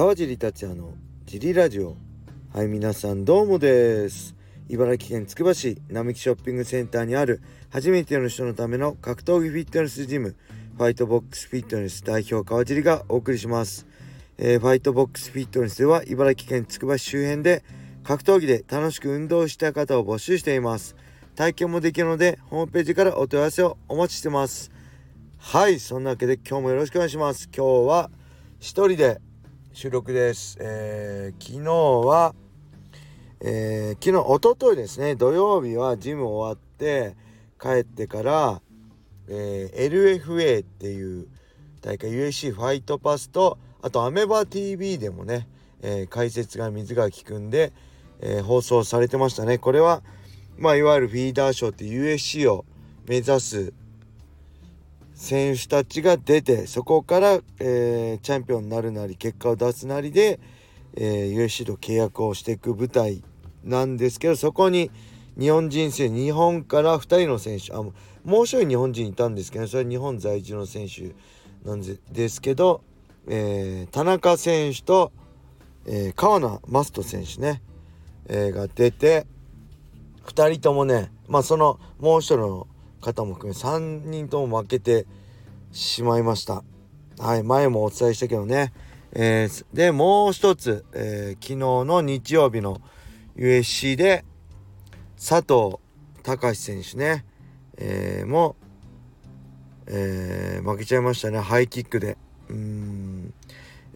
川尻達也のジリラジオ。はい皆さんどうもです。茨城県つくば市並木ショッピングセンターにある初めての人のための格闘技フィットネスジムファイトボックスフィットネス代表川尻がお送りします、えー、ファイトボックスフィットネスでは茨城県つくば市周辺で格闘技で楽しく運動した方を募集しています。体験もできるのでホームページからお問い合わせをお待ちしてます。はいそんなわけで今日もよろしくお願いします。今日は一人で収録です、えー、昨日は、えー、昨日おとといですね。土曜日はジム終わって帰ってから、えー、LFA っていう大会 USC ファイトパスとあとアメバ TV でもね、えー、解説が水垣くんで、え、放送されてましたね。これはまあいわゆるフィーダー賞って USC を目指す選手たちが出てそこから、えー、チャンピオンになるなり結果を出すなりで、えー、USC と契約をしていく舞台なんですけどそこに日本人選日本から2人の選手あもう一人日本人いたんですけどそれは日本在住の選手なんですけど、えー、田中選手と、えー、川名マスト選手ね、えー、が出て2人ともねまあそのもう一人の方も含め3人とも負けてしまいました。はい、前もお伝えしたけどね。えー、で、もう一つ、えー、昨日の日曜日の USC で佐藤隆選手ね、えー、も、えー、負けちゃいましたね、ハイキックで。うん、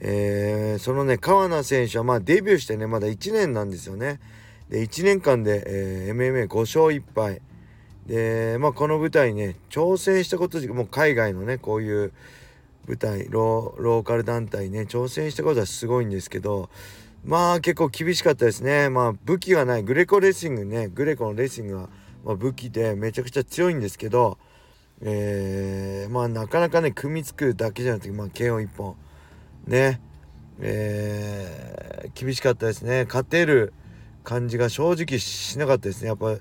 えー、そのね、川名選手はまあデビューしてね、まだ1年なんですよね。で、1年間で、えー、MMA5 勝1敗。でまあこの舞台にね挑戦したこともう海外のねこういう舞台ローカル団体ね挑戦したことはすごいんですけどまあ結構厳しかったですね。まあ武器がない。グレコレーシングねグレコのレーシングが、まあ、武器でめちゃくちゃ強いんですけどえー、まあなかなかね組みつくだけじゃなくてまあ KO 一本ねえー、厳しかったですね。勝てる感じが正直しなかったですね。やっぱ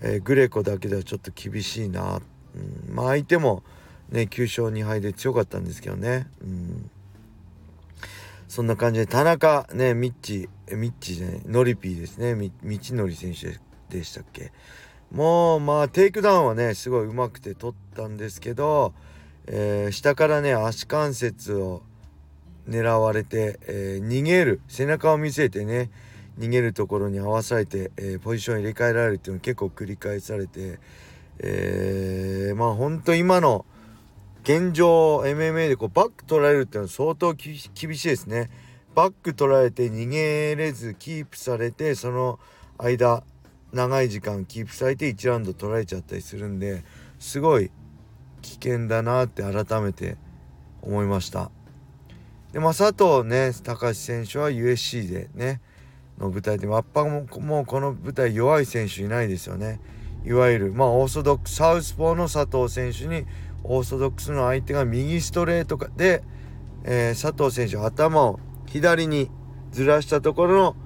えー、グレコだけではちょっと厳しいな、うん、まあ相手もね9勝2敗で強かったんですけどね、うん、そんな感じで田中ねミッチミッチじゃないノリピーですね。み道のり選手でしたっけ。もうまあテイクダウンはねすごいうまくて取ったんですけど、えー、下からね足関節を狙われて、えー、逃げる背中を見せてね逃げるところに合わされて、えー、ポジション入れ替えられるっていうの結構繰り返されて、えー、まあ本当今の現状 MMA でこうバック取られるっていうのは相当厳しいですね。バック取られて逃げれずキープされてその間長い時間キープされて1ラウンド取られちゃったりするんですごい危険だなって改めて思いました。でまあ佐藤ね高橋選手は USC でねの舞台でやっぱももうこの舞台弱い選手いないですよね。いわゆるまあオーソドックスサウスポーの佐藤選手にオーソドックスの相手が右ストレートで、えー、佐藤選手頭を左にずらしたところの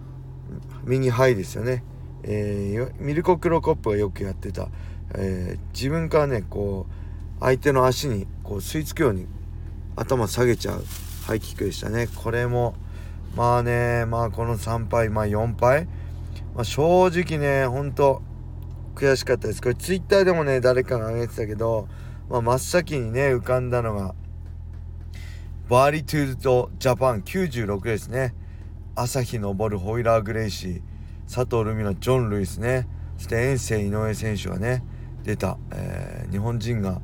右ハイですよね、えー、ミルコ・クロコップがよくやってた、えー、自分からねこう相手の足にこう吸い付くように頭下げちゃうハイキックでしたね。これもまあね、まあこの3敗、まあ4敗、まあ、正直ね、ほんと悔しかったです。これツイッターでもね、誰かが挙げてたけど、まあ、真っ先にね、浮かんだのが、バーリトゥードジャパン96ですね。朝日昇るホイラー・グレイシー、佐藤ルミナジョン・ルイスね、そしてエンセン井上選手がね、出た、えー、日本人が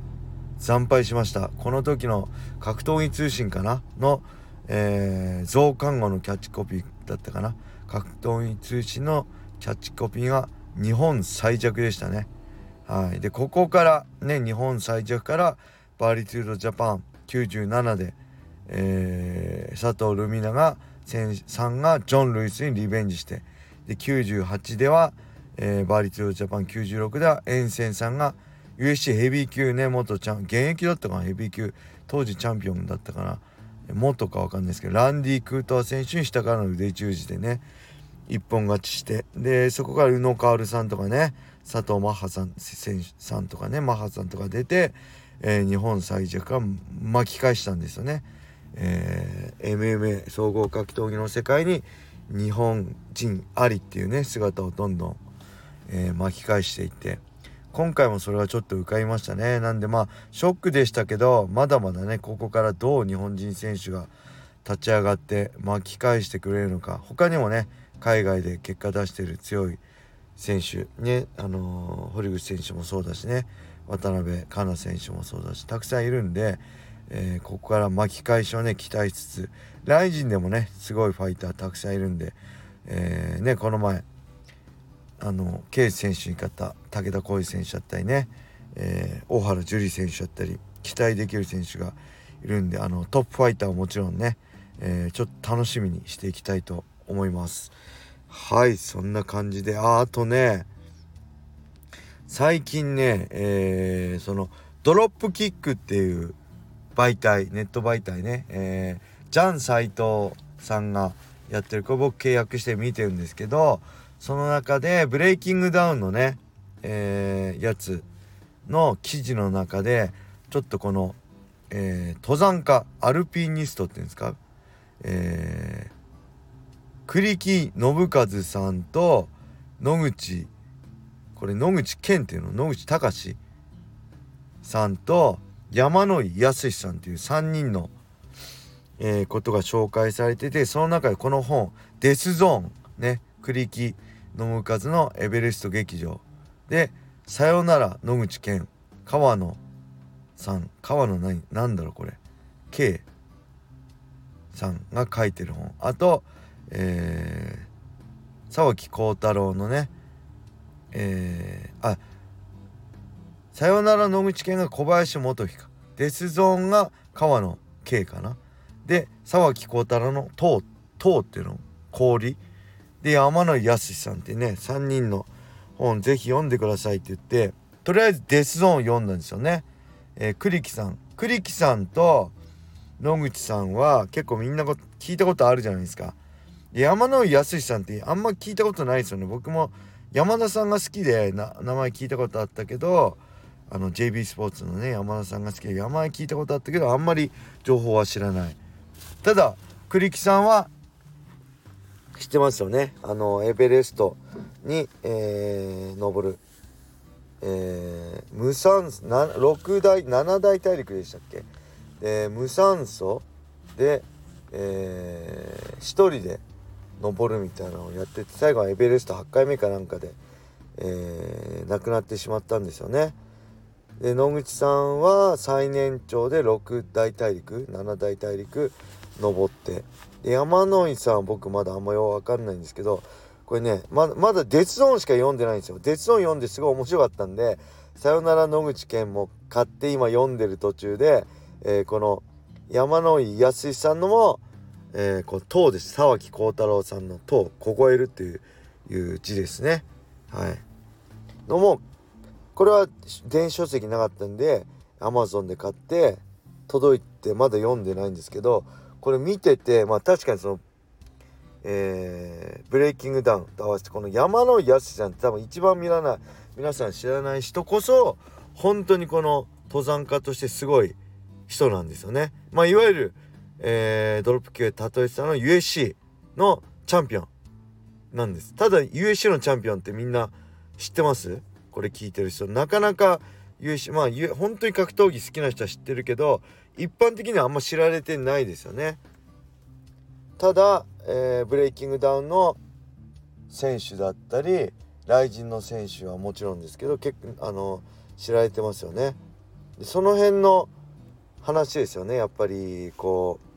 惨敗しました。この時の格闘技通信かな？のえー、増刊号のキャッチコピーだったかな。格闘技通信のキャッチコピーが日本最弱でしたね。はい、でここからね日本最弱からバーリトゥードジャパン97で、えー、佐藤ルミナがさんがジョン・ルイスにリベンジしてで98では、えー、バーリトゥードジャパン96ではエンセンさんが USC ヘビー級ね元チャン現役だったかなヘビー級当時チャンピオンだったかな。元か分かんないですけどランディ・クートゥア選手に下からの腕十字でね一本勝ちしてでそこから宇野薫さんとかね佐藤マッハさん選手さんとかねマッハさんとか出て、えー、日本最弱が巻き返したんですよね。えー、MMA 総合格闘技の世界に日本人ありっていうね姿をどんどん、えー、巻き返していって今回もそれはちょっと浮かびましたね。なんでまあショックでしたけどまだまだねここからどう日本人選手が立ち上がって巻き返してくれるのか他にもね海外で結果出してる強い選手ねあのー、堀口選手もそうだしね渡辺香奈選手もそうだしたくさんいるんで、えー、ここから巻き返しをね期待しつつライジンでもねすごいファイターたくさんいるんで、えー、ねこの前あの圭司選手に勝った武田浩二選手だったりね、えー、大原樹里選手だったり期待できる選手がいるんであのトップファイターはもちろんね、えー、ちょっと楽しみにしていきたいと思います。はいそんな感じでああとね最近ね、えー、そのドロップキックっていう媒体ネット媒体ね、えー、ジャン斎藤さんがやってるこれ僕契約して見てるんですけどその中でブレイキングダウンのね、えー、やつの記事の中でちょっとこの、えー、登山家アルピニストっていうんですか、えー、栗木信和さんと野口これ野口健っていうの？野口隆さんと山野井康さんっていう3人の、えー、ことが紹介されててその中でこの本「デスゾーン」ね栗木信和のエベレスト劇場。で「さよなら野口健。川野さん。川野何？何だろうこれ。K さんが書いてる本。あと「えー、沢木幸太郎のねえー、あさよなら野口健が小林元彦デスゾーンが川野圭かな。で沢木幸太郎の「塔」「塔」っていうの？氷。で山野井康さんってね3人の本ぜひ読んでくださいって言ってとりあえずデスゾーンを読んだんですよね。えー、栗木さん栗木さんと野口さんは結構みんな聞いたことあるじゃないですか。山野井康さんってあんま聞いたことないですよね僕も山田さんが好きで名前聞いたことあったけどあの JB スポーツのね山田さんが好きで名前聞いたことあったけどあんまり情報は知らないただ栗木さんは知ってますよね。あのエベレストに、えー、登る、えー、無酸素6大7大大陸でしたっけ、えー、無酸素で、えー、1人で登るみたいなのをやってて最後はエベレスト8回目かなんかで、えー、亡くなってしまったんですよね。で野口さんは最年長で6大大陸7大大陸登って。で山井さん僕まだあんまよく分かんないんですけどこれねままだ「デスゾーン」しか読んでないんですよ。デスゾーン読んですごい面白かったんで「さよなら野口健」も買って今読んでる途中で、えー、この山野井康さんのもえー、この「塔」です。沢木幸太郎さんの「塔」「凍える」っていういう字ですね。はい。のもこれは電子書籍なかったんで Amazon で買って届いてまだ読んでないんですけどこれ見ててまあ確かにそのえー、ブレイキングダウンと合わせてこの山野康さんって多分一番見らない皆さん知らない人こそ本当にこの登山家としてすごい人なんですよね。まあいわゆるえー、ドロップ級へ例えてたの USC のチャンピオン。なんです。ただ USC のチャンピオンってみんな知ってます？これ聞いてる人。なかなか USC まあ本当に格闘技好きな人は知ってるけど一般的にはあんま知られてないですよね。ただ、えー、ブレイキングダウンの選手だったりライジンの選手はもちろんですけど結構あの知られてますよね。でその辺の話ですよね。やっぱりこう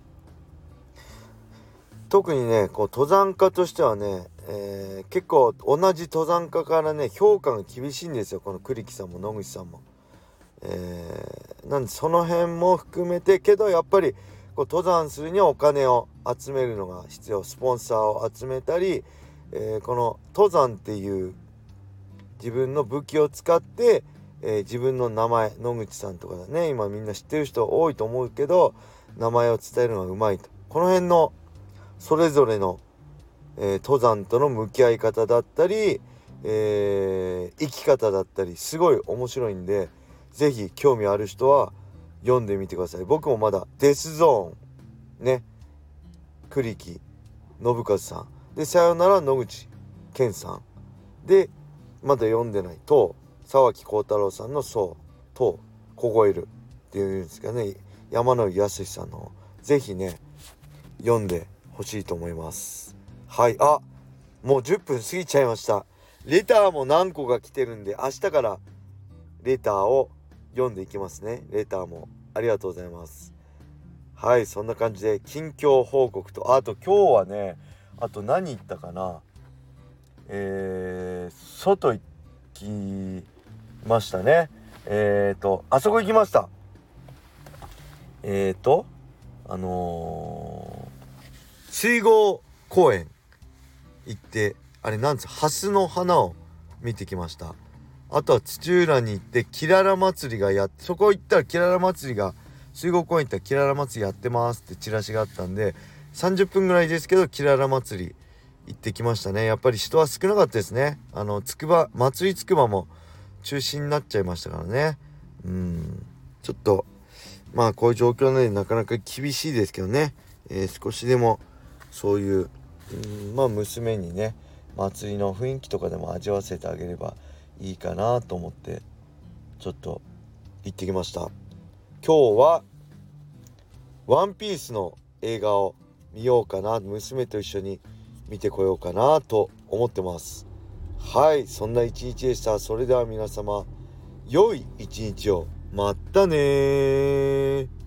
特にねこう登山家としてはね、えー、結構同じ登山家からね評価が厳しいんですよ。この栗木さんも野口さんも。えー、なんでその辺も含めてけどやっぱりこう登山するにはお金を集めるのが必要。スポンサーを集めたり、えー、この登山っていう自分の武器を使って、えー、自分の名前野口さんとかだね。今みんな知ってる人多いと思うけど名前を伝えるのがうまいと。この辺のそれぞれの、え、登山との向き合い方だったり、え、生き方だったりすごい面白いんで是非興味ある人は読んでみてください。僕もまだデスゾーン。ね。栗木信和さん。でさよなら野口健さん。でまだ読んでないと沢木幸太郎さんの「そう」と「凍える」っていうんですかね。山野井康さんの是非ね読んでほしいと思います。はい。あもう10分過ぎちゃいました。レターも何個か来てるんで明日からレターを読んでいきますね。レターも。ありがとうございます。はいそんな感じで近況報告とあと今日はねあと何言ったかな。えー、外行きましたね。えっ、ー、とあそこ行きました。えっ、ー、とあのー、水郷公園行ってあれなんですハスの花を見てきました。あとは土浦に行ってキララ祭りがやってそこ行ったらキララ祭りが水郷公園行ったらキララ祭りやってますってチラシがあったんで30分ぐらいですけどキララ祭り行ってきましたね。やっぱり人は少なかったですね。あのつくば祭りつくばも中止になっちゃいましたからね。うん。ちょっとまあこういう状況なのでなかなか厳しいですけどね、えー、少しでもそういううんまあ娘にね祭りの雰囲気とかでも味わわせてあげればいいかなと思ってちょっと行ってきました。今日は「ワンピースの映画を見ようかな娘と一緒に見てこようかなと思ってます。はいそんな一日でした。それでは皆様良い一日を。またね